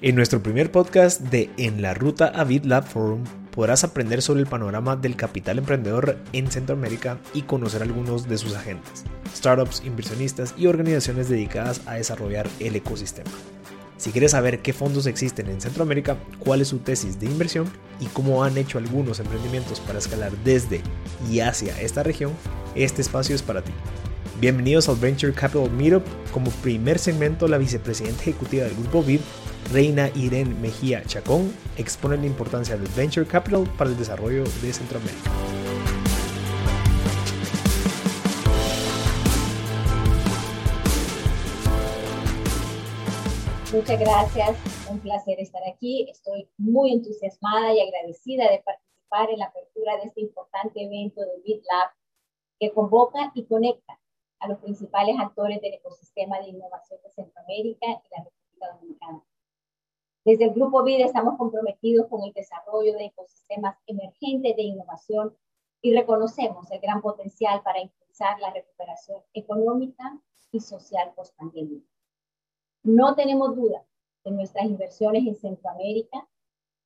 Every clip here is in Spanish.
En nuestro primer podcast de En la Ruta a BitLab Forum podrás aprender sobre el panorama del capital emprendedor en Centroamérica y conocer algunos de sus agentes, startups, inversionistas y organizaciones dedicadas a desarrollar el ecosistema. Si quieres saber qué fondos existen en Centroamérica, cuál es su tesis de inversión y cómo han hecho algunos emprendimientos para escalar desde y hacia esta región, este espacio es para ti. Bienvenidos al Venture Capital Meetup. Como primer segmento, la vicepresidenta ejecutiva del grupo VIP, Reina Irene Mejía Chacón, expone la importancia del Venture Capital para el desarrollo de Centroamérica. Muchas gracias, un placer estar aquí. Estoy muy entusiasmada y agradecida de participar en la apertura de este importante evento de BitLab que convoca y conecta a los principales actores del ecosistema de innovación de Centroamérica y la República Dominicana. Desde el Grupo VID estamos comprometidos con el desarrollo de ecosistemas emergentes de innovación y reconocemos el gran potencial para impulsar la recuperación económica y social post-pandemia. No tenemos duda de nuestras inversiones en Centroamérica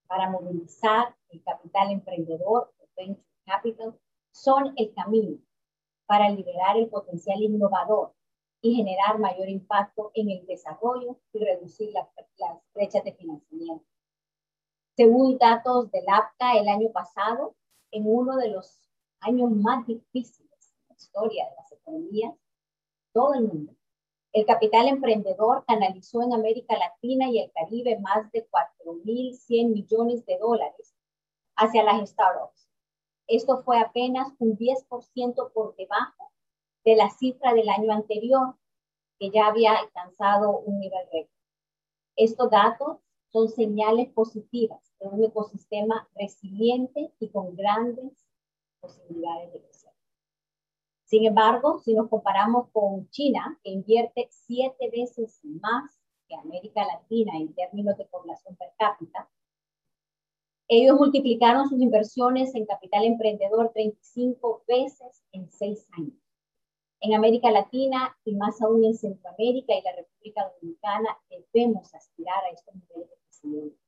para movilizar el capital emprendedor, el venture capital, son el camino para liberar el potencial innovador y generar mayor impacto en el desarrollo y reducir las, brechas de financiamiento. Según datos del APCA, el año pasado, en uno de los años más difíciles en la historia de las economías, todo el mundo, el capital emprendedor canalizó en América Latina y el Caribe más de 4.100 millones de dólares hacia las startups esto fue apenas un 10% por debajo de la cifra del año anterior, que ya había alcanzado un nivel récord. Estos datos son señales positivas de un ecosistema resiliente y con grandes posibilidades de crecer. Sin embargo, si nos comparamos con China, que invierte siete veces más que América Latina en términos de población per cápita, ellos multiplicaron sus inversiones en capital emprendedor 35 veces en seis años. En América Latina y más aún en Centroamérica y la República Dominicana debemos aspirar a estos niveles de crecimiento.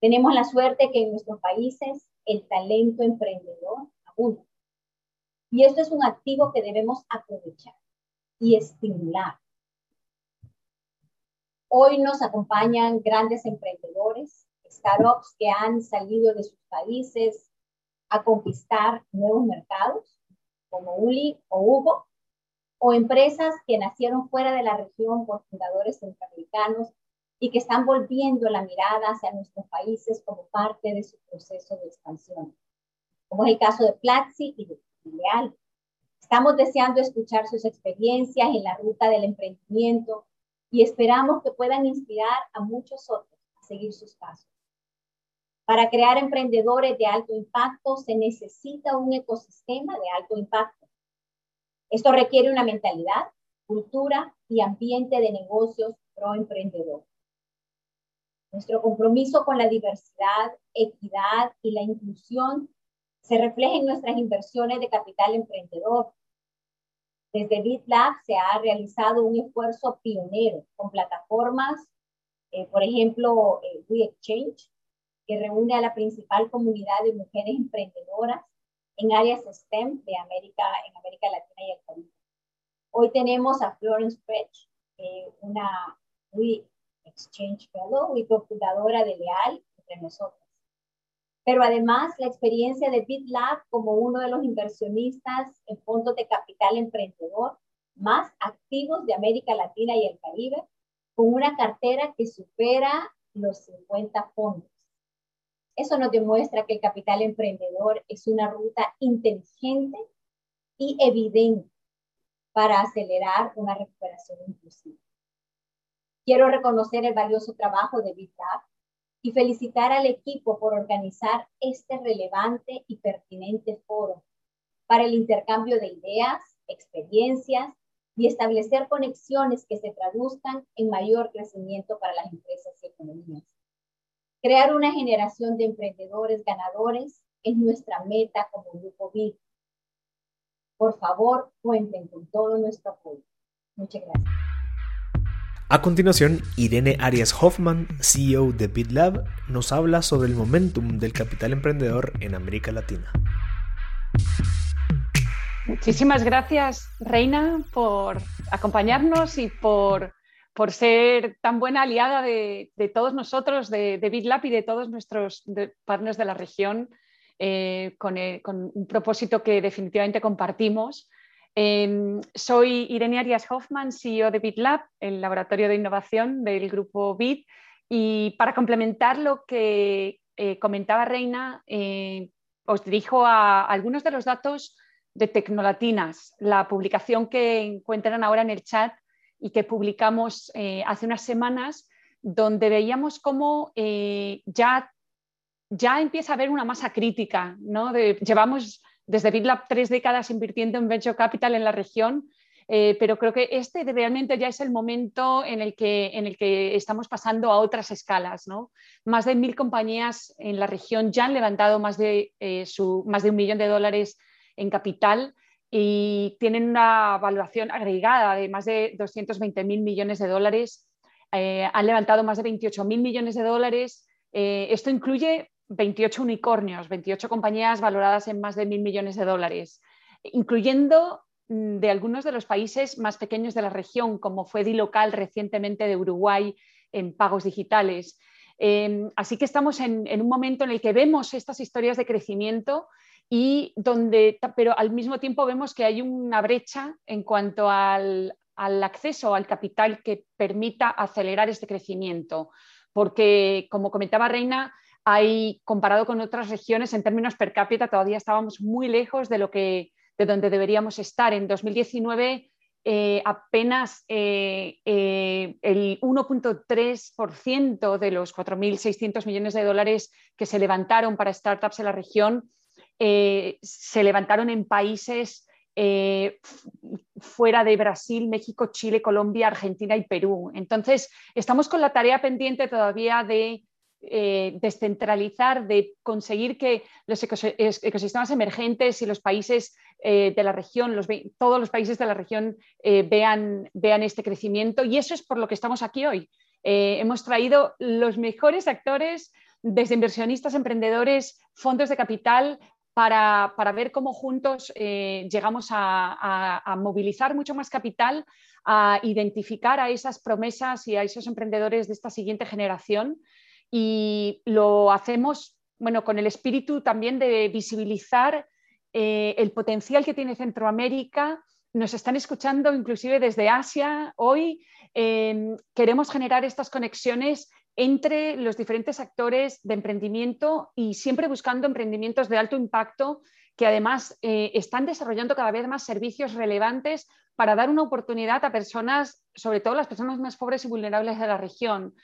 Tenemos la suerte que en nuestros países el talento emprendedor abunda. Y esto es un activo que debemos aprovechar y estimular. Hoy nos acompañan grandes emprendedores startups que han salido de sus países a conquistar nuevos mercados, como Uli o Hugo, o empresas que nacieron fuera de la región por fundadores centroamericanos y que están volviendo la mirada hacia nuestros países como parte de su proceso de expansión, como es el caso de Platzi y de Leal. Estamos deseando escuchar sus experiencias en la ruta del emprendimiento y esperamos que puedan inspirar a muchos otros a seguir sus pasos. Para crear emprendedores de alto impacto se necesita un ecosistema de alto impacto. Esto requiere una mentalidad, cultura y ambiente de negocios pro-emprendedor. Nuestro compromiso con la diversidad, equidad y la inclusión se refleja en nuestras inversiones de capital emprendedor. Desde BitLab se ha realizado un esfuerzo pionero con plataformas, eh, por ejemplo, eh, WeExchange, que reúne a la principal comunidad de mujeres emprendedoras en áreas STEM de América, en América Latina y el Caribe. Hoy tenemos a Florence Fretch, eh, una We Exchange Fellow y cofundadora de Leal entre nosotros. Pero además la experiencia de BitLab como uno de los inversionistas en fondos de capital emprendedor más activos de América Latina y el Caribe, con una cartera que supera los 50 fondos. Eso nos demuestra que el capital emprendedor es una ruta inteligente y evidente para acelerar una recuperación inclusiva. Quiero reconocer el valioso trabajo de BitLab y felicitar al equipo por organizar este relevante y pertinente foro para el intercambio de ideas, experiencias y establecer conexiones que se traduzcan en mayor crecimiento para las empresas y economías. Crear una generación de emprendedores ganadores es nuestra meta como Grupo BID. Por favor, cuenten con todo nuestro apoyo. Muchas gracias. A continuación, Irene Arias Hoffman, CEO de BitLab, nos habla sobre el momentum del capital emprendedor en América Latina. Muchísimas gracias, Reina, por acompañarnos y por, por ser tan buena aliada de, todos nosotros, de, BitLab y de todos nuestros partners de la región, eh, con, eh, con, un propósito que definitivamente compartimos Em, soy Irene Arias Hoffman, CEO de BitLab, el laboratorio de innovación del grupo Bit. Y para complementar lo que eh, comentaba Reina, os dirijo a algunos de los datos de Tecnolatinas, la publicación que encuentran ahora en el chat y que publicamos eh, hace unas semanas, donde veíamos cómo ya, ya empieza a haber una masa crítica. ¿no? llevamos desde BitLab tres décadas invirtiendo en Venture Capital en la región, eh, pero creo que este realmente ya es el momento en el que, en el que estamos pasando a otras escalas. ¿no? Más de mil compañías en la región ya han levantado más de, eh, su, más de un millón de dólares en capital y tienen una evaluación agregada de más de 220 mil millones de dólares. Eh, han levantado más de 28 mil millones de dólares. esto incluye 28 unicornios, 28 compañías valoradas en más de mil millones de dólares, incluyendo mm, de algunos de los países más pequeños de la región, como fue Dilocal recientemente de Uruguay en pagos digitales. Em, así que estamos en, un momento en el que vemos estas historias de crecimiento y donde, pero al mismo tiempo vemos que hay una brecha en cuanto al, al acceso al capital que permita acelerar este crecimiento. Porque, como comentaba Reina, hay, comparado con otras regiones, en términos per cápita, todavía estábamos muy lejos de, lo que, de donde deberíamos estar. En 2019, eh, apenas eh, eh, el 1.3% de los 4.600 millones de dólares que se levantaron para startups en la región se levantaron en países fuera de Brasil, México, Chile, Colombia, Argentina y Perú. Entonces, estamos con la tarea pendiente todavía de eh, descentralizar, de conseguir que los ecosistemas emergentes y los países eh, de la región, todos los países de la región eh, vean este crecimiento. Y eso es por lo que estamos aquí hoy. hemos traído los mejores actores, desde inversionistas, emprendedores, fondos de capital, para, ver cómo juntos llegamos a, movilizar mucho más capital, a identificar a esas promesas y a esos emprendedores de esta siguiente generación y lo hacemos bueno, con el espíritu también de visibilizar eh, el potencial que tiene Centroamérica. Nos están escuchando inclusive desde Asia hoy. Em, queremos generar estas conexiones entre los diferentes actores de emprendimiento y siempre buscando emprendimientos de alto impacto que además eh, están desarrollando cada vez más servicios relevantes para dar una oportunidad a personas, sobre todo las personas más pobres y vulnerables de la región.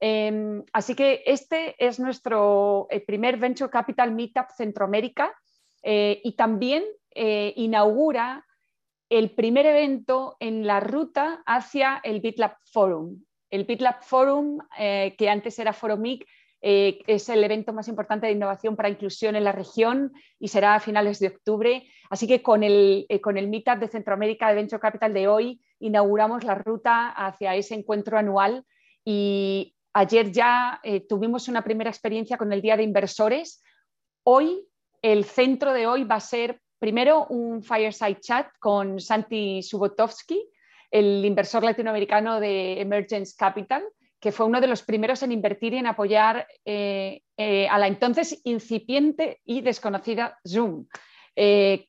Em, así que este es nuestro eh, primer Venture Capital Meetup Centroamérica eh, y también inaugura el primer evento en la ruta hacia el BitLab Forum. El BitLab Forum, que antes era Foromic, es el evento más importante de innovación para inclusión en la región y será a finales de octubre. Así que con el, el Meetup de Centroamérica de Venture Capital de hoy inauguramos la ruta hacia ese encuentro anual y Ayer ya eh, tuvimos una primera experiencia con el Día de Inversores. Hoy, el centro de hoy va a ser primero un fireside chat con Santi Subotovsky, el inversor latinoamericano de Emergence Capital, que fue uno de los primeros en invertir y en apoyar eh, eh, a la entonces incipiente y desconocida Zoom.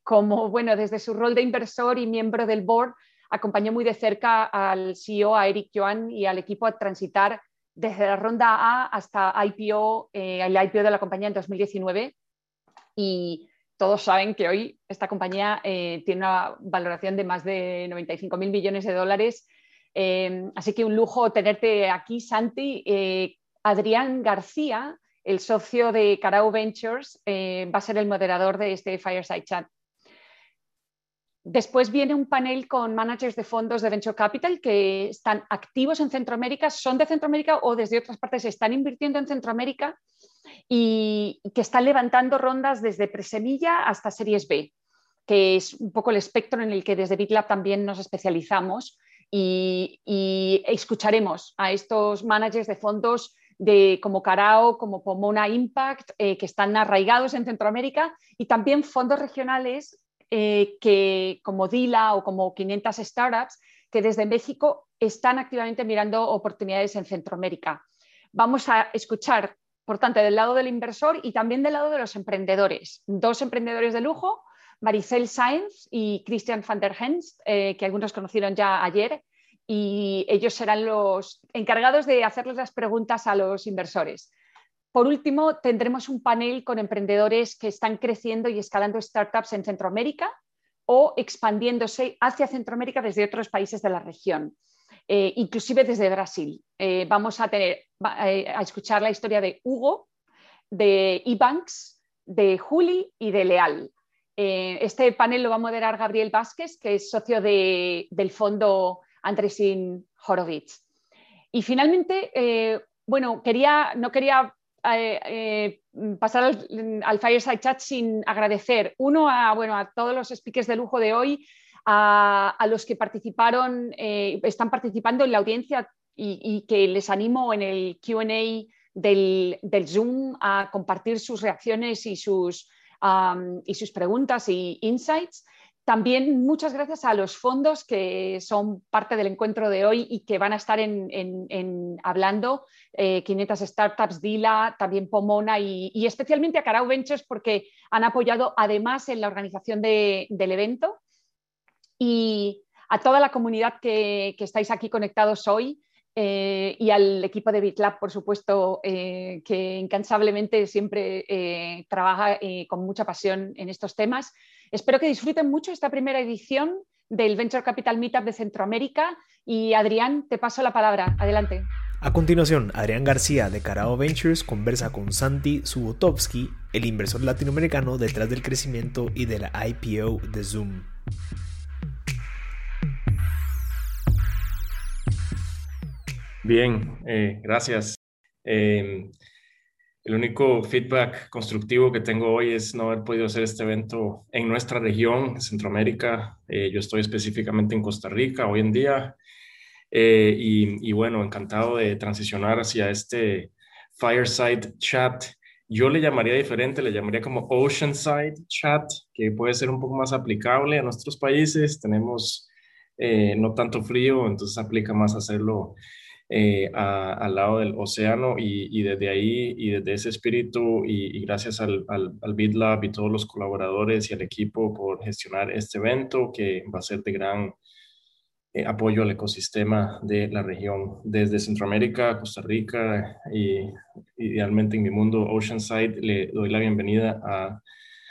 como, bueno, desde su rol de inversor y miembro del board, acompañó muy de cerca al CEO, a Eric Joan y al equipo a transitar desde la ronda A hasta IPO, eh, el IPO de la compañía en 2019 y todos saben que hoy esta compañía eh, tiene una valoración de más de 95 mil millones de dólares. Em, así que un lujo tenerte aquí, Santi. Eh, Adrián García, el socio de Carao Ventures, va a ser el moderador de este Fireside Chat. Después viene un panel con managers de fondos de Venture Capital que están activos en Centroamérica, son de Centroamérica o desde otras partes están invirtiendo en Centroamérica y que están levantando rondas desde presemilla hasta series B, que es un poco el espectro en el que desde BitLab también nos especializamos. y, escucharemos a estos managers de fondos de, como Carao, como Pomona Impact, eh, que están arraigados en Centroamérica, y también fondos regionales eh, que, como DILA o como 500 Startups, que desde México están activamente mirando oportunidades en Centroamérica. Vamos a escuchar, por tanto, del lado del inversor y también del lado de los emprendedores. Dos emprendedores de lujo Maricel Sainz y Christian van der Henst, eh, que algunos conocieron ya ayer, y ellos serán los encargados de hacerles las preguntas a los inversores. Por último, tendremos un panel con emprendedores que están creciendo y escalando startups en Centroamérica o expandiéndose hacia Centroamérica desde otros países de la región, eh, inclusive desde Brasil. Eh, vamos a, tener, a escuchar la historia de Hugo, de eBanks, de Juli y de Leal. Eh, este panel lo va a moderar Gabriel Vázquez, que es socio del fondo Andresin Horowitz. Y finalmente, eh, bueno, quería, no quería eh, pasar al, Fireside Chat sin agradecer, uno, a, bueno, a todos los speakers de lujo de hoy, a, los que participaron, están participando en la audiencia y, que les animo en el QA del, del Zoom a compartir sus reacciones y sus y sus preguntas y insights. También muchas gracias a los fondos que son parte del encuentro de hoy y que van a estar en, hablando, 500 eh, Startups, Dila, también Pomona y, especialmente a Carao Ventures porque han apoyado además en la organización del evento. Y a toda la comunidad que estáis aquí conectados hoy, eh, y al equipo de BitLab, por supuesto, eh, que incansablemente siempre eh, trabaja con mucha pasión en estos temas. Espero que disfruten mucho esta primera edición del Venture Capital Meetup de Centroamérica. Y Adrián, te paso la palabra. Adelante. A continuación, Adrián García de Carao Ventures conversa con Santi Subotovsky, el inversor latinoamericano detrás del crecimiento y de la IPO de Zoom. Bien, eh, gracias. Em, el único feedback constructivo que tengo hoy es no haber podido hacer este evento en nuestra región, Centroamérica. Eh, yo estoy específicamente en Costa Rica hoy en día. Eh, y, y, bueno, encantado de transicionar hacia este fireside chat. Yo le llamaría diferente, le llamaría como oceanside chat, que puede ser un poco más aplicable a nuestros países. Tenemos no tanto frío, entonces aplica más hacerlo eh, al lado del océano y, desde ahí y desde ese espíritu y, gracias al, al, al BitLab y todos los colaboradores y al equipo por gestionar este evento que va a ser de gran eh, apoyo al ecosistema de la región. Desde Centroamérica, Costa Rica y idealmente en mi mundo Oceanside le doy la bienvenida a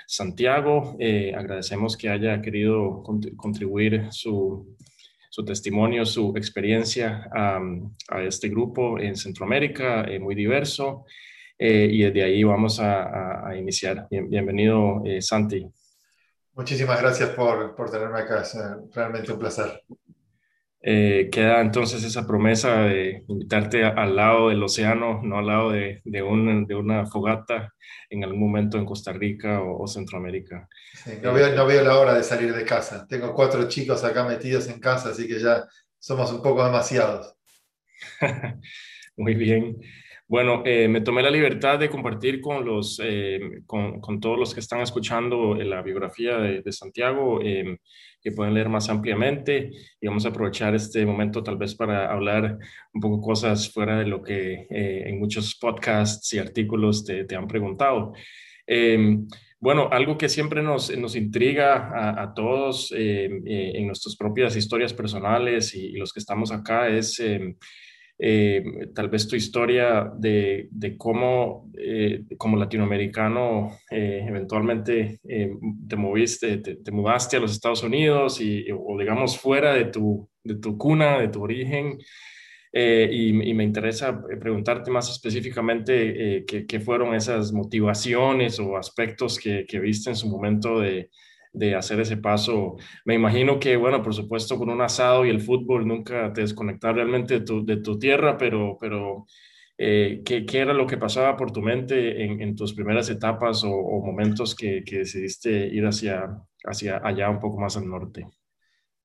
Santiago. Eh, agradecemos que haya querido contribuir su su testimonio, su experiencia a este grupo en Centroamérica, eh, muy diverso. Eh, y desde ahí vamos a, iniciar. bienvenido, eh, Santi. Muchísimas gracias por, por tenerme acá, es realmente un placer. Eh, queda entonces esa promesa de invitarte al lado del océano, no al lado de, de, una fogata en algún momento en Costa Rica o, Centroamérica. no, veo, no, veo, la hora de salir de casa. Tengo cuatro chicos acá metidos en casa, así que ya somos un poco demasiados. Muy bien. Bueno, eh, me tomé la libertad de compartir con, los, eh, con, todos los que están escuchando la biografía de, Santiago que pueden leer más ampliamente y vamos a aprovechar este momento tal vez para hablar un poco cosas fuera de lo que eh, en muchos podcasts y artículos te, te han preguntado. Em, bueno, algo que siempre nos, nos intriga a, todos em, eh, en nuestras propias historias personales y, los que estamos acá es em, eh, tal vez tu historia de, de cómo eh, como latinoamericano eh, eventualmente te moviste, te, mudaste a los Estados Unidos y, o digamos fuera de tu, de tu cuna, de tu origen. Y, me interesa preguntarte más específicamente qué, fueron esas motivaciones o aspectos que, que viste en su momento de, de hacer ese paso. Me imagino que, bueno, por supuesto, con un asado y el fútbol nunca te desconectas realmente de tu, tierra, pero, pero eh, ¿qué, ¿qué, era lo que pasaba por tu mente en, en tus primeras etapas o, momentos que, que, decidiste ir hacia, hacia allá un poco más al norte?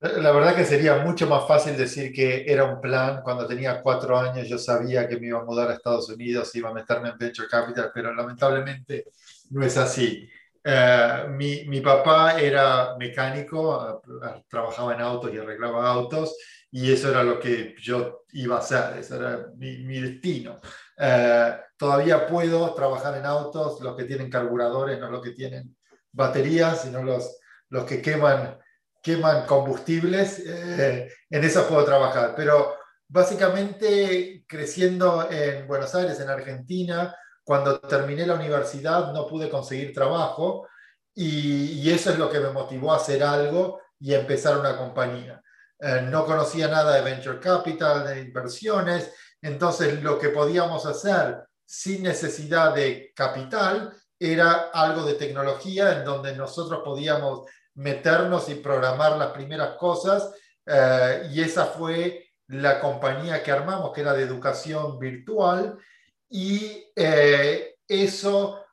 La verdad que sería mucho más fácil decir que era un plan. Cuando tenía cuatro años yo sabía que me iba a mudar a Estados Unidos, iba a meterme en Venture Capital, pero lamentablemente no es así. Eh, mi, mi, papá era mecánico, eh, trabajaba en autos y arreglaba autos, y eso era lo que yo iba a hacer, ese era mi, mi destino. Eh, todavía puedo trabajar en autos, los que tienen carburadores, no los que tienen baterías, sino los, los que queman, queman combustibles, en eso puedo trabajar. Pero básicamente creciendo en Buenos Aires, en Argentina, cuando terminé la universidad no pude conseguir trabajo y, eso es lo que me motivó a hacer algo y empezar una compañía. Eh, no conocía nada de venture capital, de inversiones, entonces lo que podíamos hacer sin necesidad de capital era algo de tecnología en donde nosotros podíamos meternos y programar las primeras cosas eh, y esa fue la compañía que armamos, que era de educación virtual y eh, eso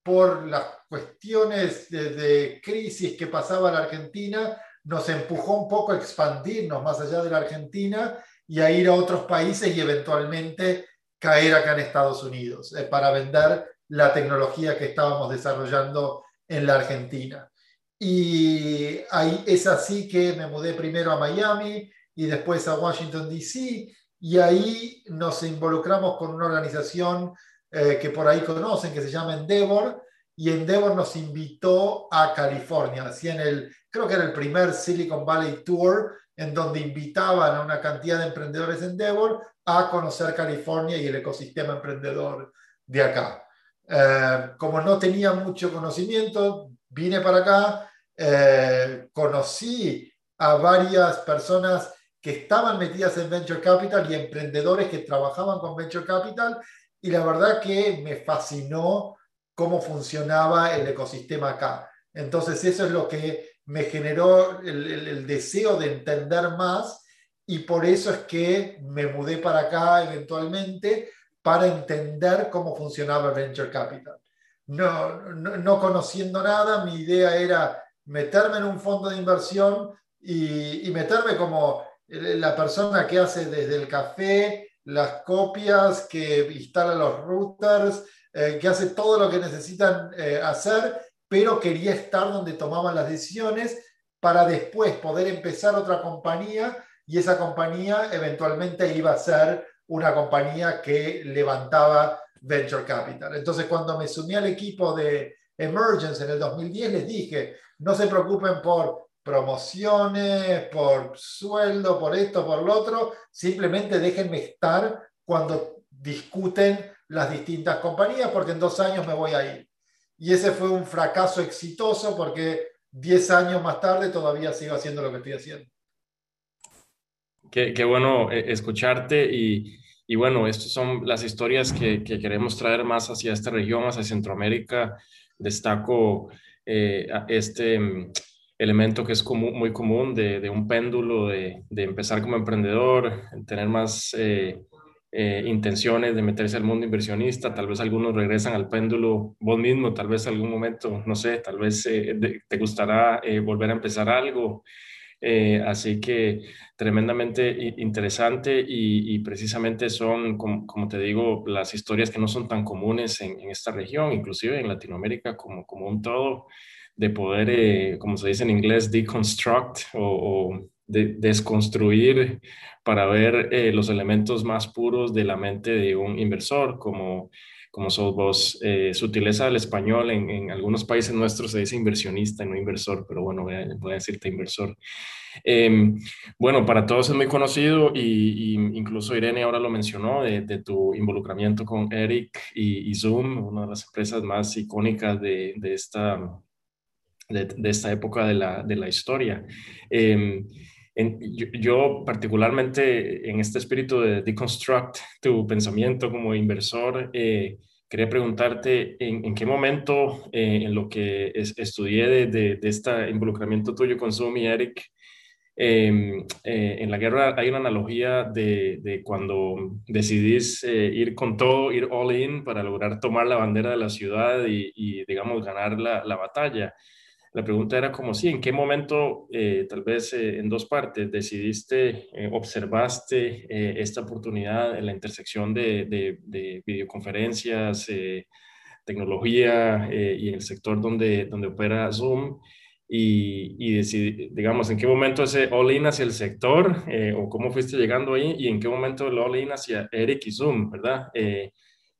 por las cuestiones de, crisis que pasaba la Argentina nos empujó un poco a expandirnos más allá de la Argentina y a ir a otros países y eventualmente caer acá en Estados Unidos eh, para vender la tecnología que estábamos desarrollando en la Argentina. Y ahí es así que me mudé primero a Miami y después a Washington, D.C y ahí nos involucramos con una organización eh, que por ahí conocen, que se llama Endeavor, y Endeavor nos invitó a California. Hacían el, creo que era el primer Silicon Valley Tour, en donde invitaban a una cantidad de emprendedores Endeavor a conocer California y el ecosistema emprendedor de acá. Eh, como no tenía mucho conocimiento, vine para acá, eh, conocí a varias personas que estaban metidas en Venture Capital y emprendedores que trabajaban con Venture Capital y la verdad que me fascinó cómo funcionaba el ecosistema acá. Entonces eso es lo que me generó el, deseo de entender más y por eso es que me mudé para acá eventualmente para entender cómo funcionaba Venture Capital. No, no, no, conociendo nada, mi idea era meterme en un fondo de inversión y, y meterme como la persona que hace desde el café, las copias, que instala los routers, eh, que hace todo lo que necesitan eh, hacer, pero quería estar donde tomaban las decisiones para después poder empezar otra compañía y esa compañía eventualmente iba a ser una compañía que levantaba venture capital. Entonces, cuando me sumí al equipo de Emergence en el 2010, les dije, no se preocupen por promociones, por sueldo, por esto, por lo otro, simplemente déjenme estar cuando discuten las distintas compañías, porque en dos años me voy a ir. Y ese fue un fracaso exitoso porque diez años más tarde todavía sigo haciendo lo que estoy haciendo. Qué, qué bueno eh, escucharte y, y, bueno, estas son las historias que, que, queremos traer más hacia esta región, hacia Centroamérica. Destaco eh, este elemento que es muy común de, un péndulo, de, empezar como emprendedor, tener más eh, eh, intenciones de meterse al mundo inversionista, tal vez algunos regresan al péndulo vos mismo, tal vez algún momento, no sé, tal vez eh, te gustará volver a empezar algo. así que tremendamente interesante y, precisamente son, como, te digo, las historias que no son tan comunes en, esta región, inclusive en Latinoamérica como, como un todo de poder, eh, como se dice en inglés, deconstruct o, de, desconstruir para ver eh, los elementos más puros de la mente de un inversor, como, como sos vos. Eh, sutileza del español, en, algunos países nuestros se dice inversionista y no inversor, pero bueno, voy a, decirte inversor. Em, bueno, para todos es muy conocido y, incluso Irene ahora lo mencionó de, tu involucramiento con Eric y, Zoom, una de las empresas más icónicas de, de esta de, esta época de la, de la historia. Em, yo, particularmente en este espíritu de deconstruct tu pensamiento como inversor, eh, quería preguntarte en, qué momento eh, en lo que estudié de, de, este involucramiento tuyo con y Eric, em, eh, en la guerra hay una analogía de, de cuando decidís ir con todo, ir all in para lograr tomar la bandera de la ciudad y, y digamos, ganar la, la batalla. La pregunta era como, sí, ¿en qué momento, eh, tal vez eh, en dos partes, decidiste, eh, observaste esta oportunidad en la intersección de, de, videoconferencias, tecnología y en el sector donde, donde opera Zoom? Y, y digamos, ¿en qué momento ese all-in hacia el sector o cómo fuiste llegando ahí y en qué momento el all-in hacia Eric y Zoom, ¿verdad?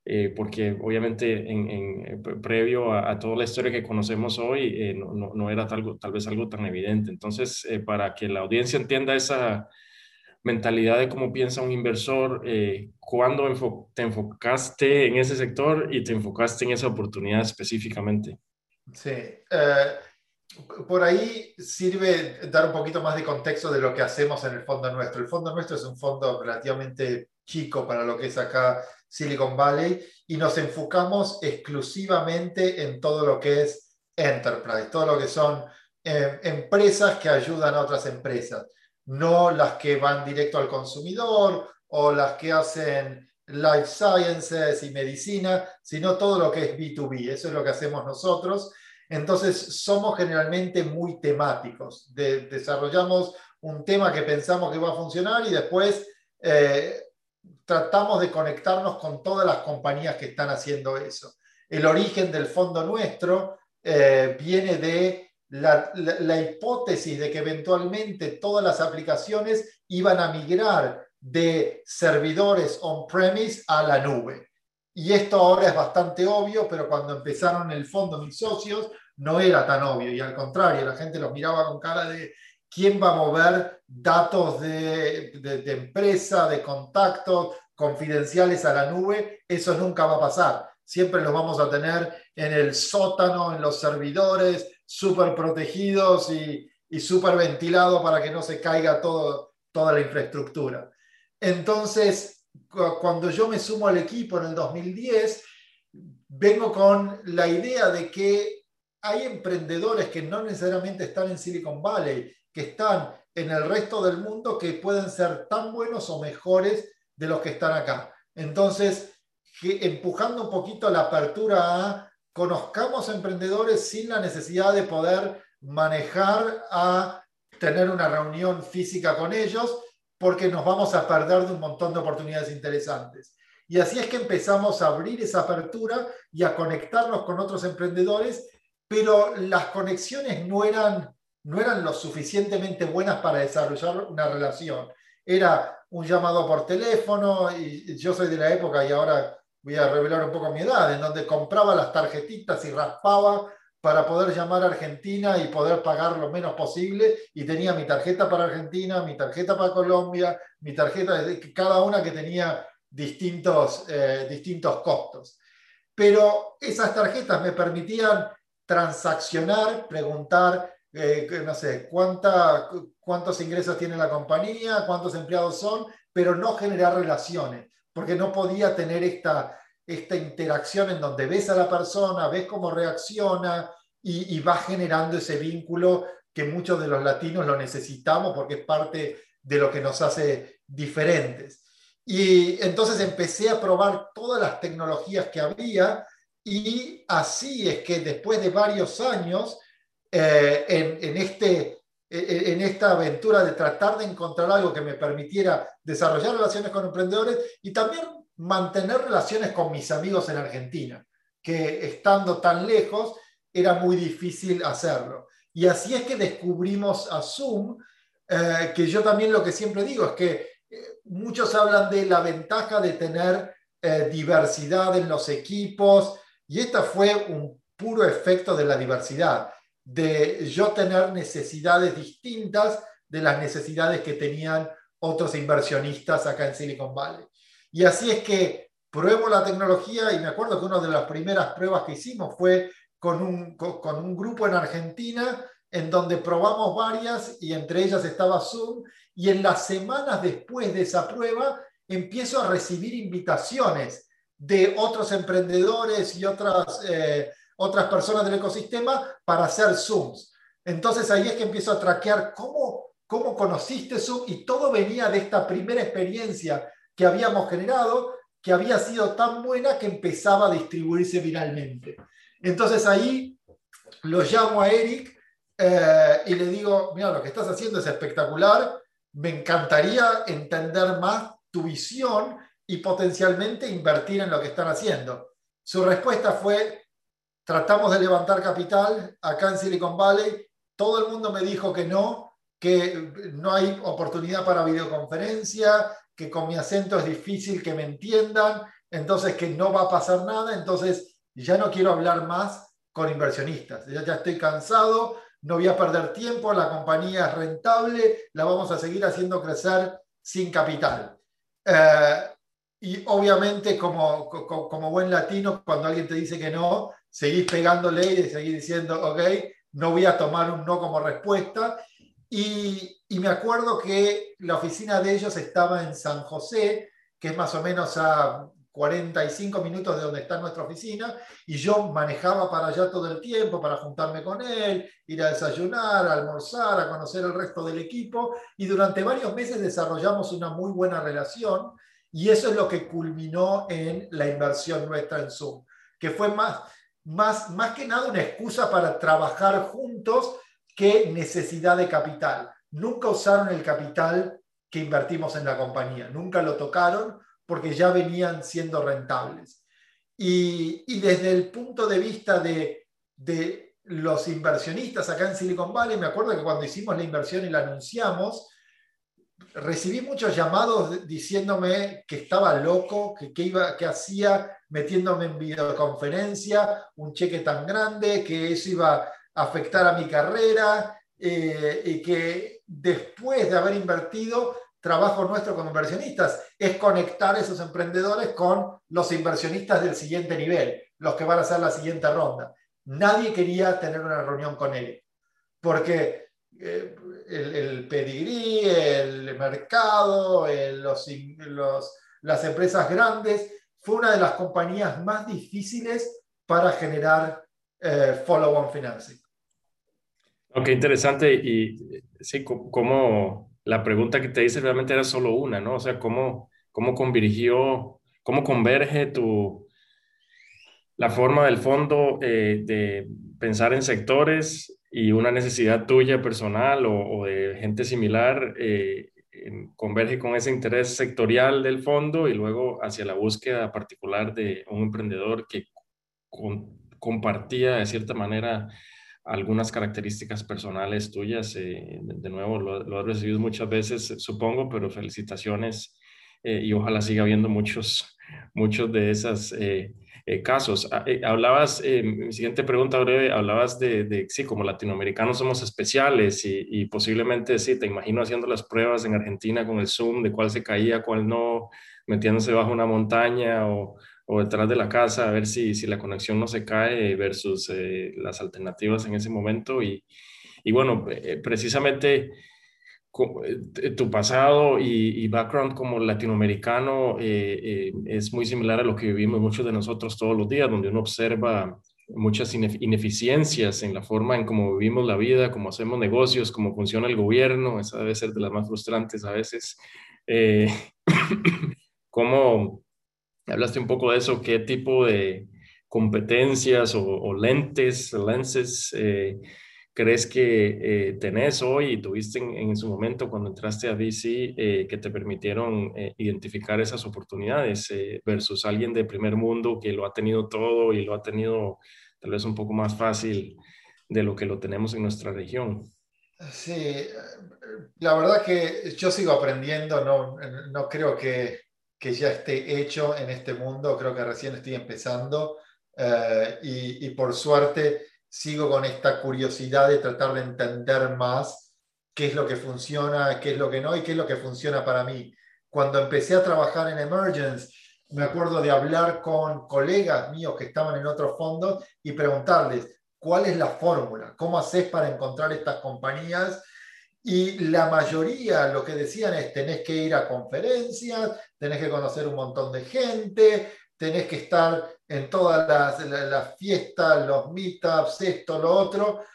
Eh, porque obviamente en, eh, previo a, toda la historia que conocemos hoy eh, no, no, era tal, tal, vez algo tan evidente. Entonces, para que la audiencia entienda esa mentalidad de cómo piensa un inversor, ¿cuándo te enfocaste en ese sector y te enfocaste en esa oportunidad específicamente? Sí, por ahí sirve dar un poquito más de contexto de lo que hacemos en el fondo nuestro. El fondo nuestro es un fondo relativamente chico para lo que es acá Silicon Valley y nos enfocamos exclusivamente en todo lo que es enterprise, todo lo que son eh, empresas que ayudan a otras empresas, no las que van directo al consumidor o las que hacen life sciences y medicina, sino todo lo que es B2B. Eso es lo que hacemos nosotros. Entonces, somos generalmente muy temáticos. desarrollamos un tema que pensamos que va a funcionar y después eh, tratamos de conectarnos con todas las compañías que están haciendo eso. El origen del fondo nuestro eh, viene de la, hipótesis de que eventualmente todas las aplicaciones iban a migrar de servidores on-premise a la nube. Y esto ahora es bastante obvio, pero cuando empezaron el fondo mis socios no era tan obvio y al contrario, la gente los miraba con cara de quién va a mover datos de, de, de empresa, de contactos, confidenciales a la nube, eso nunca va a pasar. Siempre los vamos a tener en el sótano, en los servidores, súper protegidos y, y súper ventilados para que no se caiga todo, toda la infraestructura. Entonces, cuando yo me sumo al equipo en el 2010, vengo con la idea de que hay emprendedores que no necesariamente están en Silicon Valley, que están en el resto del mundo que pueden ser tan buenos o mejores de los que están acá. Entonces, empujando un poquito la apertura a conozcamos emprendedores sin la necesidad de poder manejar a tener una reunión física con ellos, porque nos vamos a perder de un montón de oportunidades interesantes. Y así es que empezamos a abrir esa apertura y a conectarnos con otros emprendedores, pero las conexiones no eran, no eran lo suficientemente buenas para desarrollar una relación. Era un llamado por teléfono, y yo soy de la época y ahora voy a revelar un poco mi edad, en donde compraba las tarjetitas y raspaba para poder llamar a Argentina y poder pagar lo menos posible, y tenía mi tarjeta para Argentina, mi tarjeta para Colombia, mi tarjeta, cada una que tenía distintos, eh, distintos costos. Pero esas tarjetas me permitían transaccionar, preguntar eh, no sé, cuánta, cuántos ingresos tiene la compañía, cuántos empleados son, pero no generar relaciones, porque no podía tener esta, esta interacción en donde ves a la persona, ves cómo reacciona y, y va generando ese vínculo que muchos de los latinos lo necesitamos porque es parte de lo que nos hace diferentes. Y entonces empecé a probar todas las tecnologías que había y así es que después de varios años eh, en, este, en esta aventura de tratar de encontrar algo que me permitiera desarrollar relaciones con emprendedores y también mantener relaciones con mis amigos en Argentina, que estando tan lejos era muy difícil hacerlo. Y así es que descubrimos a Zoom, eh, que yo también lo que siempre digo es que eh, muchos hablan de la ventaja de tener diversidad en los equipos, y esta fue un puro efecto de la diversidad de yo tener necesidades distintas de las necesidades que tenían otros inversionistas acá en Silicon Valley. Y así es que pruebo la tecnología y me acuerdo que una de las primeras pruebas que hicimos fue con un, con, un grupo en Argentina en donde probamos varias y entre ellas estaba Zoom y en las semanas después de esa prueba empiezo a recibir invitaciones de otros emprendedores y otras eh, otras personas del ecosistema para hacer Zooms. Entonces ahí es que empiezo a traquear cómo, cómo conociste Zoom y todo venía de esta primera experiencia que habíamos generado, que había sido tan buena que empezaba a distribuirse viralmente. Entonces ahí lo llamo a Eric eh, y le digo, mira, lo que estás haciendo es espectacular, me encantaría entender más tu visión y potencialmente invertir en lo que están haciendo. Su respuesta fue, tratamos de levantar capital acá en Silicon Valley, todo el mundo me dijo que no, que no hay oportunidad para videoconferencia, que con mi acento es difícil que me entiendan, entonces que no va a pasar nada, entonces ya no quiero hablar más con inversionistas, ya, ya estoy cansado, no voy a perder tiempo, la compañía es rentable, la vamos a seguir haciendo crecer sin capital. Eh, y obviamente como, como, buen latino, cuando alguien te dice que no, seguís pegándole y seguís diciendo, ok, no voy a tomar un no como respuesta. Y, y me acuerdo que la oficina de ellos estaba en San José, que es más o menos a 45 minutos de donde está nuestra oficina, y yo manejaba para allá todo el tiempo para juntarme con él, ir a desayunar, a almorzar, a conocer el resto del equipo, y durante varios meses desarrollamos una muy buena relación, y eso es lo que culminó en la inversión nuestra en Zoom, que fue más, más, más que nada una excusa para trabajar juntos que necesidad de capital. Nunca usaron el capital que invertimos en la compañía, nunca lo tocaron porque ya venían siendo rentables. Y, desde el punto de vista de, de, los inversionistas acá en Silicon Valley, me acuerdo que cuando hicimos la inversión y la anunciamos, recibí muchos llamados diciéndome que estaba loco, que qué iba, que hacía metiéndome en videoconferencia, un cheque tan grande, que eso iba a afectar a mi carrera eh, y que después de haber invertido trabajo nuestro como inversionistas es conectar esos emprendedores con los inversionistas del siguiente nivel, los que van a hacer la siguiente ronda. Nadie quería tener una reunión con él, porque eh, el, pedigrí, el mercado, los, los, las empresas grandes, fue una de las compañías más difíciles para generar eh, follow-on financing. Ok, interesante. Y sí, como la pregunta que te hice realmente era solo una, ¿no? O sea, ¿cómo, cómo convirgió, cómo converge tu, la forma del fondo eh, de pensar en sectores y una necesidad tuya personal o, de gente similar eh, converge con ese interés sectorial del fondo y luego hacia la búsqueda particular de un emprendedor que compartía de cierta manera algunas características personales tuyas. Eh, de, nuevo, lo, lo, has recibido muchas veces, supongo, pero felicitaciones eh, y ojalá siga habiendo muchos, muchos de esos eh, casos. Ah, hablabas, mi siguiente pregunta breve, hablabas de, de, sí, como latinoamericanos somos especiales y, y, posiblemente, sí, te imagino haciendo las pruebas en Argentina con el Zoom de cuál se caía, cuál no, metiéndose bajo una montaña o o detrás de la casa a ver si, si la conexión no se cae versus eh, las alternativas en ese momento. Y, y bueno, eh, precisamente eh, tu pasado y, background como latinoamericano es muy similar a lo que vivimos muchos de nosotros todos los días, donde uno observa muchas ineficiencias en la forma en cómo vivimos la vida, cómo hacemos negocios, cómo funciona el gobierno, esa debe ser de las más frustrantes a veces. cómo Hablaste un poco de eso, qué tipo de competencias o, lentes, lenses eh, crees que eh, tenés hoy y tuviste en, su momento cuando entraste a VC eh, que te permitieron identificar esas oportunidades versus alguien de primer mundo que lo ha tenido todo y lo ha tenido tal vez un poco más fácil de lo que lo tenemos en nuestra región? Sí, la verdad que yo sigo aprendiendo, no, no creo que que ya esté hecho en este mundo, creo que recién estoy empezando eh, y, por suerte sigo con esta curiosidad de tratar de entender más qué es lo que funciona, qué es lo que no y qué es lo que funciona para mí. Cuando empecé a trabajar en Emergence, me acuerdo de hablar con colegas míos que estaban en otros fondos y preguntarles, ¿cuál es la fórmula? ¿Cómo haces para encontrar estas compañías y la mayoría lo que decían es, tenés que ir a conferencias, tenés que conocer un montón de gente, tenés que estar en todas las, fiestas, los meetups, esto, lo otro.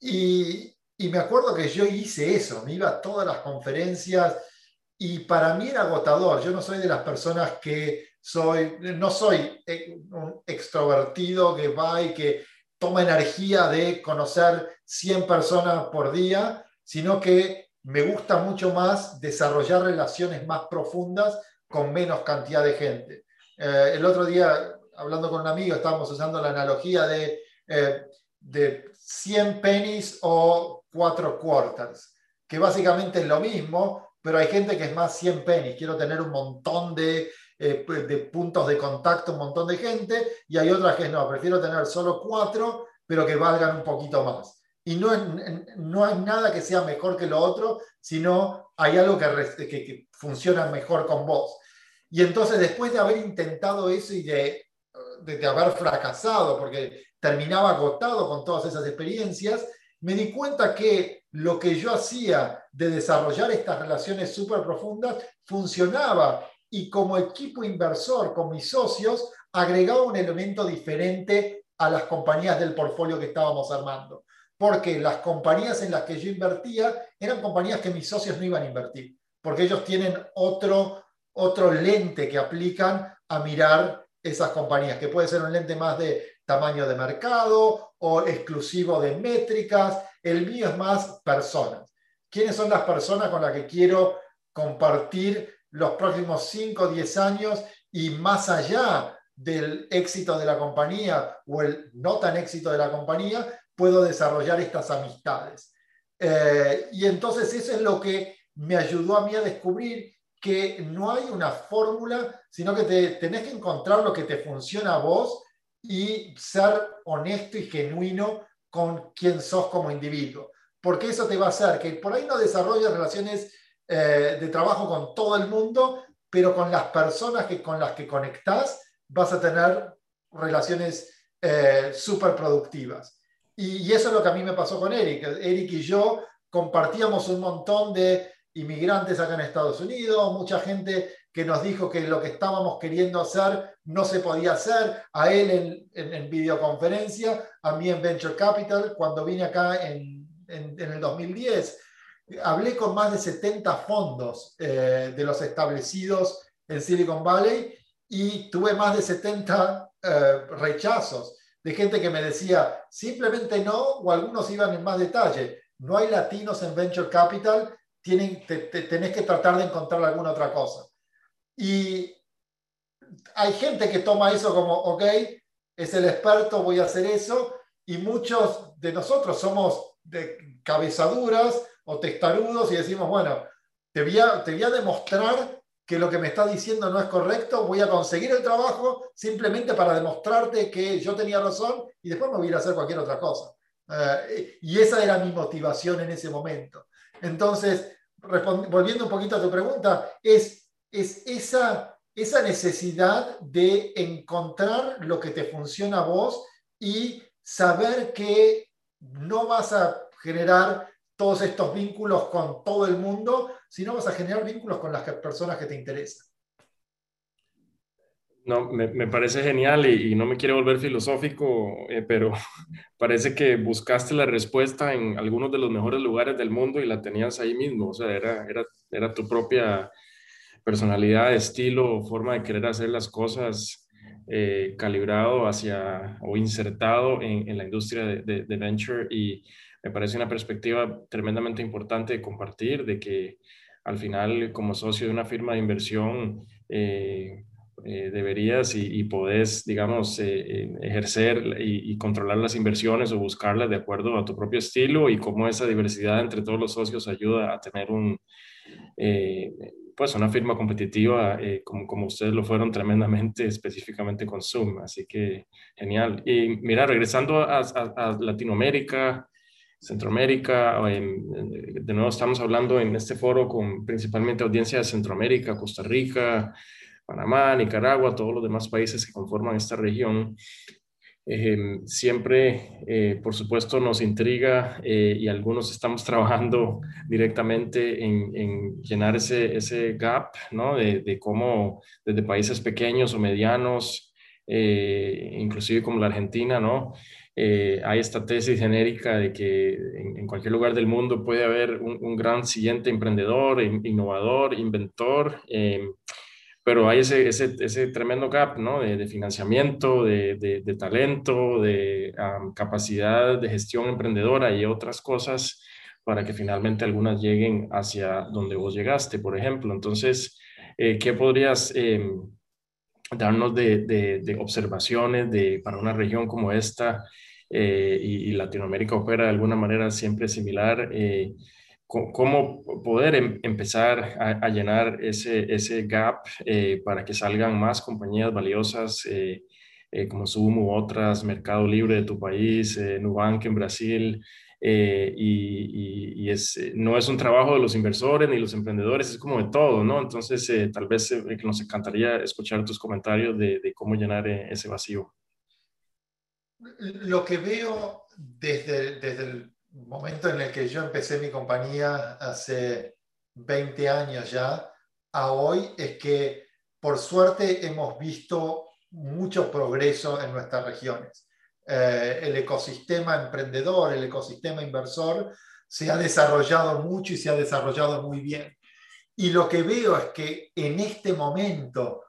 Y, me acuerdo que yo hice eso, me iba a todas las conferencias y para mí era agotador. Yo no soy de las personas que soy, no soy un extrovertido que va y que toma energía de conocer 100 personas por día, sino que me gusta mucho más desarrollar relaciones más profundas con menos cantidad de gente. Eh, el otro día, hablando con un amigo, estábamos usando la analogía de, eh, de 100 pennies o 4 quarters, que básicamente es lo mismo, pero hay gente que es más 100 pennies. Quiero tener un montón de, eh, de puntos de contacto, un montón de gente, y hay otras que no, prefiero tener solo 4, pero que valgan un poquito más. Y no, no hay nada que sea mejor que lo otro, sino hay algo que, que funciona mejor con vos. Y entonces después de haber intentado eso y de, de, haber fracasado, porque terminaba agotado con todas esas experiencias, me di cuenta que lo que yo hacía de desarrollar estas relaciones súper profundas funcionaba y como equipo inversor, con mis socios, agregaba un elemento diferente a las compañías del portfolio que estábamos armando. Porque las compañías en las que yo invertía eran compañías que mis socios no iban a invertir, porque ellos tienen otro otro lente que aplican a mirar esas compañías, que puede ser un lente más de tamaño de mercado o exclusivo de métricas. El mío es más personas. ¿Quiénes son las personas con las que quiero compartir los próximos 5 o 10 años y más allá del éxito de la compañía o el no tan éxito de la compañía, puedo desarrollar estas amistades? Eh, y entonces eso es lo que me ayudó a mí a descubrir que no hay una fórmula, sino que te, tenés que encontrar lo que te funciona a vos y ser honesto y genuino con quién sos como individuo. Porque eso te va a hacer que por ahí no desarrolles relaciones eh, de trabajo con todo el mundo, pero con las personas que, con las que conectás vas a tener relaciones eh, súper productivas. Y, y, eso es lo que a mí me pasó con Eric. Eric y yo compartíamos un montón de inmigrantes acá en Estados Unidos, mucha gente que nos dijo que lo que estábamos queriendo hacer no se podía hacer, a él en, videoconferencia, a mí en Venture Capital, cuando vine acá en, en, el 2010. Hablé con más de 70 fondos eh, de los establecidos en Silicon Valley y tuve más de 70 eh, rechazos de gente que me decía simplemente no o algunos iban en más detalle. No hay latinos en Venture Capital tienen, tenés que tratar de encontrar alguna otra cosa. Y hay gente que toma eso como, ok, es el experto, voy a hacer eso, y muchos de nosotros somos de cabezaduras o testarudos y decimos, bueno, te voy, a, a demostrar que lo que me está diciendo no es correcto, voy a conseguir el trabajo simplemente para demostrarte que yo tenía razón y después me voy a hacer cualquier otra cosa. Eh, y esa era mi motivación en ese momento. Entonces, volviendo un poquito a tu pregunta, es, es esa, esa necesidad de encontrar lo que te funciona a vos y saber que no vas a generar todos estos vínculos con todo el mundo, sino vas a generar vínculos con las personas que te interesan. No, me, parece genial y, no me quiero volver filosófico, eh, pero parece que buscaste la respuesta en algunos de los mejores lugares del mundo y la tenías ahí mismo. O sea, era, era, era tu propia personalidad, estilo, forma de querer hacer las cosas eh, calibrado hacia o insertado en, la industria de, venture y me parece una perspectiva tremendamente importante de compartir, de que al final como socio de una firma de inversión, eh, eh, deberías y, y, podés, digamos, eh, eh, ejercer y, controlar las inversiones o buscarlas de acuerdo a tu propio estilo y cómo esa diversidad entre todos los socios ayuda a tener un, pues una firma competitiva como, como ustedes lo fueron tremendamente, específicamente con Zoom. Así que genial. Y mira, regresando a, a Latinoamérica, Centroamérica, de nuevo estamos hablando en este foro con principalmente audiencia de Centroamérica, Costa Rica, Panamá, Nicaragua, todos los demás países que conforman esta región. Eh, siempre, eh, por supuesto, nos intriga eh, y algunos estamos trabajando directamente en, llenar ese, ese gap, ¿no? De, cómo desde países pequeños o medianos, inclusive como la Argentina, ¿no? hay esta tesis genérica de que en, cualquier lugar del mundo puede haber un, un gran siguiente emprendedor, innovador, inventor pero hay ese, ese, ese tremendo gap, ¿no? De, financiamiento, de, de, talento, de capacidad de gestión emprendedora y otras cosas para que finalmente algunas lleguen hacia donde vos llegaste, por ejemplo. Entonces, eh, ¿qué podrías em, darnos de, observaciones de, para una región como esta? Eh, y, Latinoamérica opera de alguna manera siempre similar. Eh, cómo poder em, empezar a, llenar ese, ese gap eh, para que salgan más compañías valiosas eh, eh, como Zoom u otras, Mercado Libre de tu país, Nubank en Brasil. y, es, no es un trabajo de los inversores ni los emprendedores, es como de todo, ¿no? Entonces, tal vez nos encantaría escuchar tus comentarios de, de cómo llenar ese vacío. Lo que veo desde, desde el momento en el que yo empecé mi compañía hace 20 años ya, a hoy es que por suerte hemos visto mucho progreso en nuestras regiones. Eh, el ecosistema emprendedor, el ecosistema inversor se ha desarrollado mucho y se ha desarrollado muy bien. Y lo que veo es que en este momento,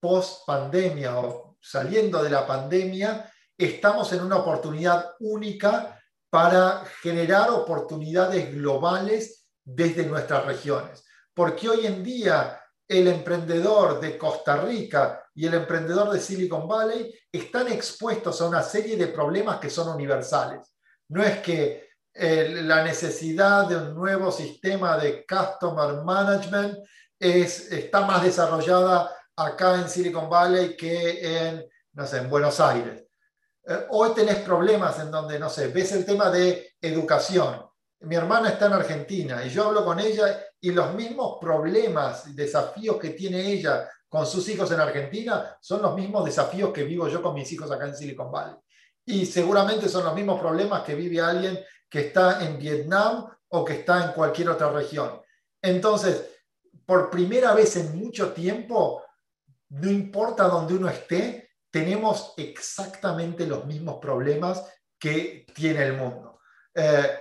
post pandemia o saliendo de la pandemia, estamos en una oportunidad única para generar oportunidades globales desde nuestras regiones. Porque hoy en día el emprendedor de Costa Rica y el emprendedor de Silicon Valley están expuestos a una serie de problemas que son universales. No es que eh, la necesidad de un nuevo sistema de customer management es, está más desarrollada acá en Silicon Valley que en, no sé, en Buenos Aires. Eh, hoy tenés problemas en donde, no sé, ves el tema de educación. Mi hermana está en Argentina y yo hablo con ella y los mismos problemas y desafíos que tiene ella con sus hijos en Argentina son los mismos desafíos que vivo yo con mis hijos acá en Silicon Valley. Y seguramente son los mismos problemas que vive alguien que está en Vietnam o que está en cualquier otra región. Entonces, por primera vez en mucho tiempo, no importa dónde uno esté, tenemos exactamente los mismos problemas que tiene el mundo. Eh,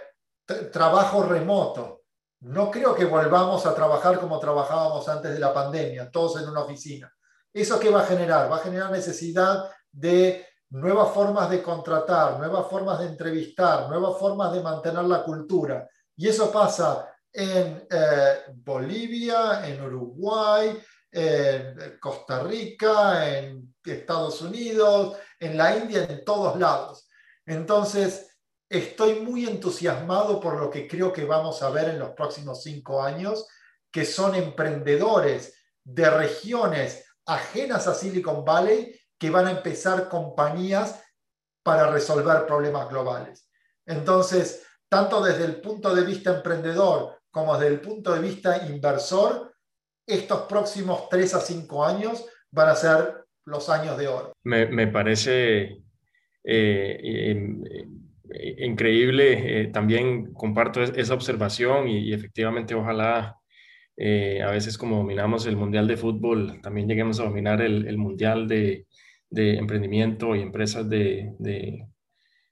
trabajo remoto. No creo que volvamos a trabajar como trabajábamos antes de la pandemia, todos en una oficina. ¿Eso qué va a generar? Va a generar necesidad de nuevas formas de contratar, nuevas formas de entrevistar, nuevas formas de mantener la cultura. Y eso pasa en eh, Bolivia, en Uruguay, en Costa Rica, en Estados Unidos, en la India, en todos lados. Entonces, estoy muy entusiasmado por lo que creo que vamos a ver en los próximos cinco años, que son emprendedores de regiones ajenas a Silicon Valley que van a empezar compañías para resolver problemas globales. Entonces, tanto desde el punto de vista emprendedor como desde el punto de vista inversor, estos próximos tres a cinco años van a ser los años de oro. Me, parece eh, increíble, eh, también comparto esa observación y, efectivamente ojalá eh, a veces como dominamos el Mundial de Fútbol, también lleguemos a dominar el, Mundial de, Emprendimiento y empresas de,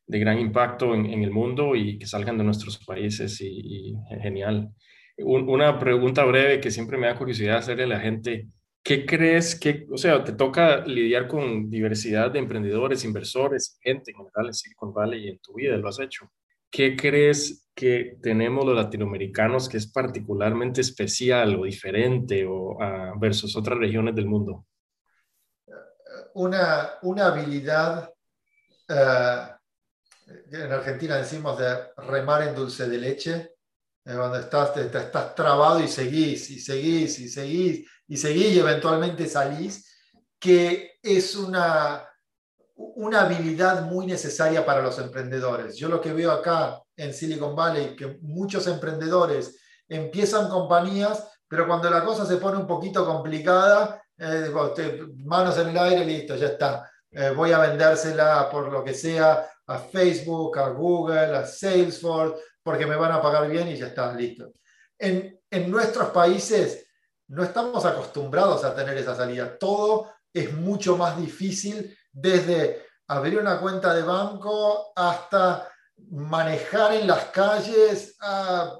gran impacto en, el mundo y que salgan de nuestros países y genial una pregunta breve que siempre me da curiosidad hacerle a la gente. ¿Qué crees que, o sea, te toca lidiar con diversidad de emprendedores, inversores, gente en general en Silicon Valley y en tu vida lo has hecho? ¿Qué crees que tenemos los latinoamericanos que es particularmente especial o diferente o uh, versus otras regiones del mundo? Una, una habilidad, uh, en Argentina decimos de remar en dulce de leche, cuando estás, te, estás trabado y seguís, y seguís, y seguís, y seguís, y eventualmente salís, que es una, una habilidad muy necesaria para los emprendedores. Yo lo que veo acá en Silicon Valley, que muchos emprendedores empiezan compañías, pero cuando la cosa se pone un poquito complicada, eh, manos en el aire, listo, ya está. Eh, voy a vendérsela por lo que sea a Facebook, a Google, a Salesforce, porque me van a pagar bien y ya están listos. En, en nuestros países no estamos acostumbrados a tener esa salida. Todo es mucho más difícil desde abrir una cuenta de banco hasta manejar en las calles, a,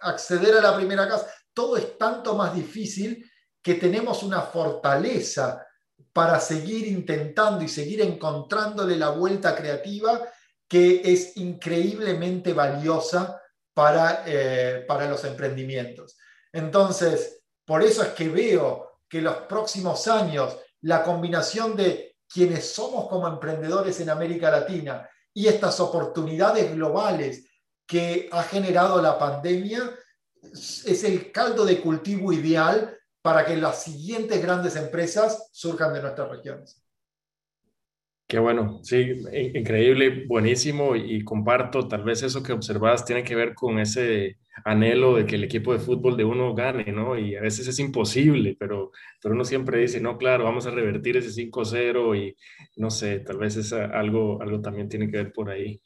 acceder a la primera casa. Todo es tanto más difícil que tenemos una fortaleza para seguir intentando y seguir encontrándole la vuelta creativa que es increíblemente valiosa para, eh, para los emprendimientos. Entonces, por eso es que veo que los próximos años la combinación de quienes somos como emprendedores en América Latina y estas oportunidades globales que ha generado la pandemia es el caldo de cultivo ideal para que las siguientes grandes empresas surjan de nuestras regiones. Qué bueno, sí, increíble, buenísimo y comparto, tal vez eso que observas tiene que ver con ese anhelo de que el equipo de fútbol de uno gane, ¿no? Y a veces es imposible, pero, pero uno siempre dice, no, claro, vamos a revertir ese 5-0 y no sé, tal vez es algo, algo también tiene que ver por ahí.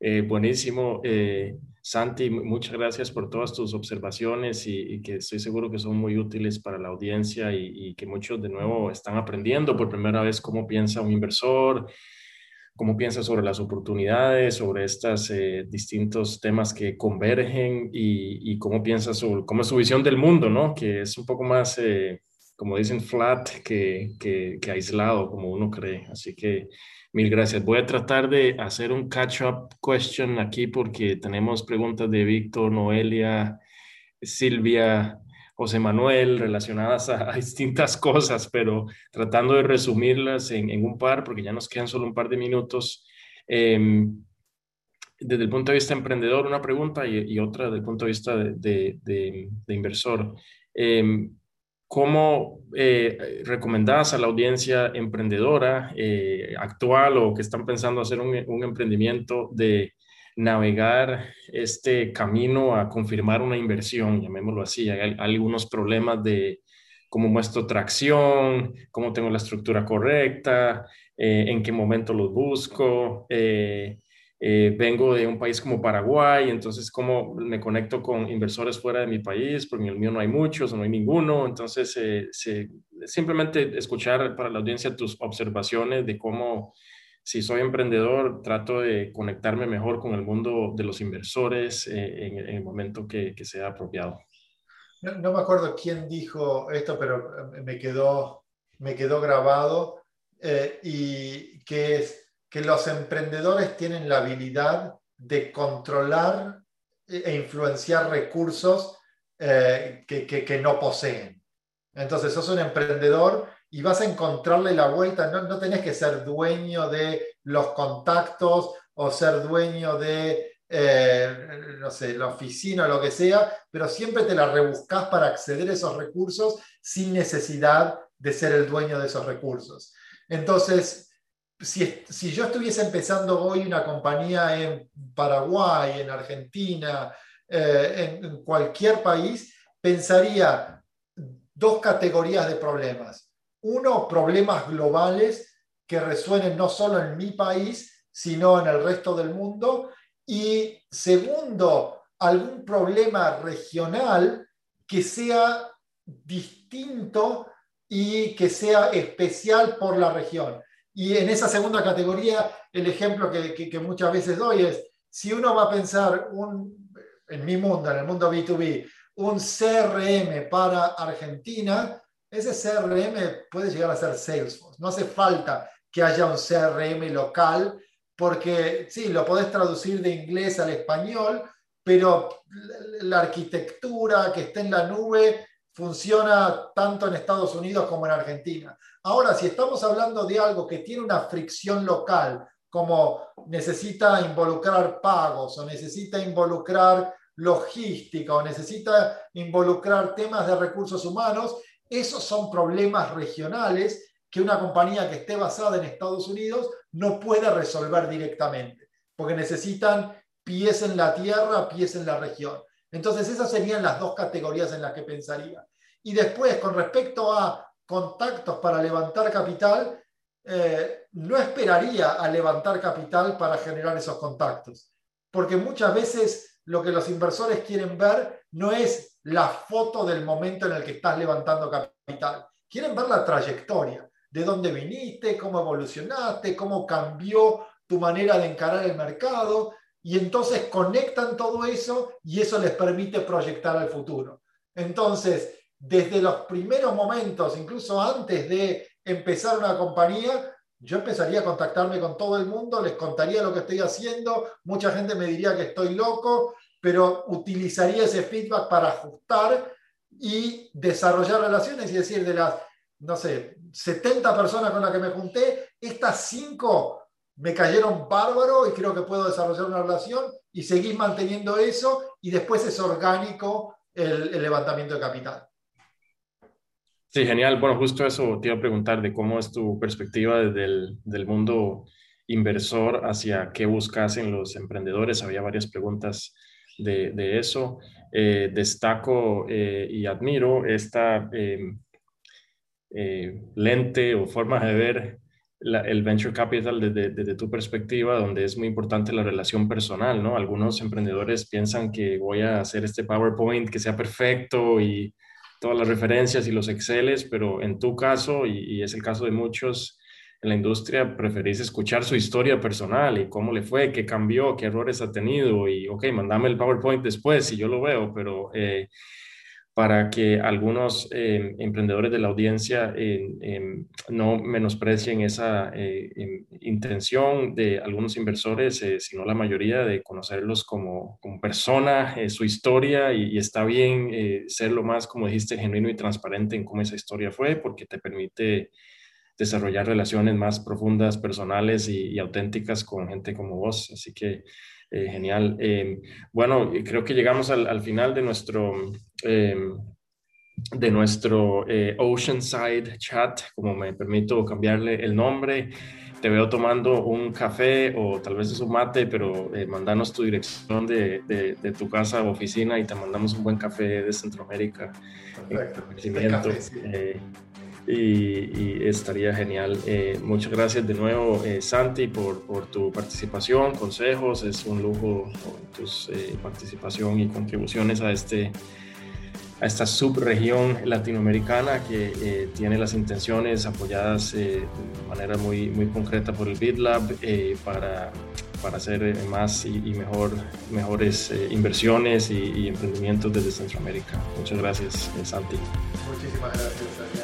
Eh, buenísimo. Eh, Santi, muchas gracias por todas tus observaciones y, que estoy seguro que son muy útiles para la audiencia y, que muchos de nuevo están aprendiendo por primera vez cómo piensa un inversor, cómo piensa sobre las oportunidades, sobre estos eh, distintos temas que convergen y, cómo piensa sobre cómo es su visión del mundo, ¿no? Que es un poco más, eh, como dicen, flat que, que, que aislado, como uno cree. Así que Mil gracias. Voy a tratar de hacer un catch-up question aquí porque tenemos preguntas de Víctor, Noelia, Silvia, José Manuel relacionadas a, distintas cosas, pero tratando de resumirlas en, un par porque ya nos quedan solo un par de minutos. Em, desde el punto de vista emprendedor, una pregunta y, otra desde el punto de vista de, de inversor. Em, ¿Cómo eh, recomendás a la audiencia emprendedora eh, actual o que están pensando hacer un, emprendimiento de navegar este camino a confirmar una inversión, llamémoslo así? Hay, algunos problemas de cómo muestro tracción, cómo tengo la estructura correcta, eh, en qué momento los busco. Eh, vengo de un país como Paraguay, entonces cómo me conecto con inversores fuera de mi país, porque en el mío no hay muchos no hay ninguno, entonces eh, simplemente escuchar para la audiencia tus observaciones de cómo, si soy emprendedor, trato de conectarme mejor con el mundo de los inversores eh, en, el momento que, sea apropiado. No, me acuerdo quién dijo esto, pero me quedó, me quedó grabado y que es que los emprendedores tienen la habilidad de controlar e influenciar recursos eh, que, no poseen. Entonces, sos un emprendedor y vas a encontrarle la vuelta. No, no tenés que ser dueño de los contactos o ser dueño de, eh, no sé, la oficina o lo que sea, pero siempre te la rebuscas para acceder a esos recursos sin necesidad de ser el dueño de esos recursos. Entonces, si, yo estuviese empezando hoy una compañía en Paraguay, en Argentina, eh, en, cualquier país, pensaría dos categorías de problemas. Uno, problemas globales que resuenen no solo en mi país, sino en el resto del mundo. Y segundo, algún problema regional que sea distinto y que sea especial por la región. Y en esa segunda categoría, el ejemplo que, muchas veces doy es, si uno va a pensar un, en mi mundo, en el mundo B2B, un CRM para Argentina, ese CRM puede llegar a ser Salesforce. No hace falta que haya un CRM local, porque sí, lo podés traducir de inglés al español, pero la arquitectura que esté en la nube funciona tanto en Estados Unidos como en Argentina. Ahora, si estamos hablando de algo que tiene una fricción local, como necesita involucrar pagos o necesita involucrar logística o necesita involucrar temas de recursos humanos, esos son problemas regionales que una compañía que esté basada en Estados Unidos no puede resolver directamente, porque necesitan pies en la tierra, pies en la región. Entonces, esas serían las dos categorías en las que pensaría. Y después, con respecto a contactos para levantar capital, eh, no esperaría a levantar capital para generar esos contactos. Porque muchas veces lo que los inversores quieren ver no es la foto del momento en el que estás levantando capital. Quieren ver la trayectoria, de dónde viniste, cómo evolucionaste, cómo cambió tu manera de encarar el mercado. Y entonces conectan todo eso y eso les permite proyectar al futuro. Entonces, desde los primeros momentos, incluso antes de empezar una compañía, yo empezaría a contactarme con todo el mundo, les contaría lo que estoy haciendo, mucha gente me diría que estoy loco, pero utilizaría ese feedback para ajustar y desarrollar relaciones y decir, de las, no sé, 70 personas con las que me junté, estas 5 me cayeron bárbaro y creo que puedo desarrollar una relación y seguir manteniendo eso y después es orgánico el, el levantamiento de capital. Sí, genial. Bueno, justo eso te iba a preguntar de cómo es tu perspectiva desde el del mundo inversor hacia qué buscas en los emprendedores. Había varias preguntas de, de eso. Eh, destaco eh, y admiro esta em, eh, lente o forma de ver el venture capital desde, desde, tu perspectiva, donde es muy importante la relación personal, ¿no? Algunos emprendedores piensan que voy a hacer este PowerPoint que sea perfecto y todas las referencias y los Exceles, pero en tu caso, y, y es el caso de muchos, en la industria preferís escuchar su historia personal y cómo le fue, qué cambió, qué errores ha tenido y, ok, mandame el PowerPoint después si yo lo veo, pero eh, para que algunos eh, emprendedores de la audiencia eh, no menosprecien esa intención de algunos inversores, sino la mayoría de conocerlos como, como persona, su historia y, y, está bien ser lo más, como dijiste, genuino y transparente en cómo esa historia fue, porque te permite desarrollar relaciones más profundas, personales y, auténticas con gente como vos. Así que eh, genial. Eh, bueno, creo que llegamos al, final de nuestro, em, de nuestro eh, Oceanside Chat, como me permito cambiarle el nombre. Te veo tomando un café o tal vez es un mate, pero mandanos tu dirección de, de, tu casa o oficina y te mandamos un buen café de Centroamérica. Perfecto y, estaría genial. Eh, muchas gracias de nuevo, eh, Santi, por, por, tu participación, consejos. Es un lujo tu eh, participación y contribuciones a, este, a esta subregión latinoamericana que tiene las intenciones apoyadas de manera muy, muy concreta por el BitLab para, para hacer más y, mejor, mejores inversiones y, y, emprendimientos desde Centroamérica. Muchas gracias, Santi. Muchísimas gracias,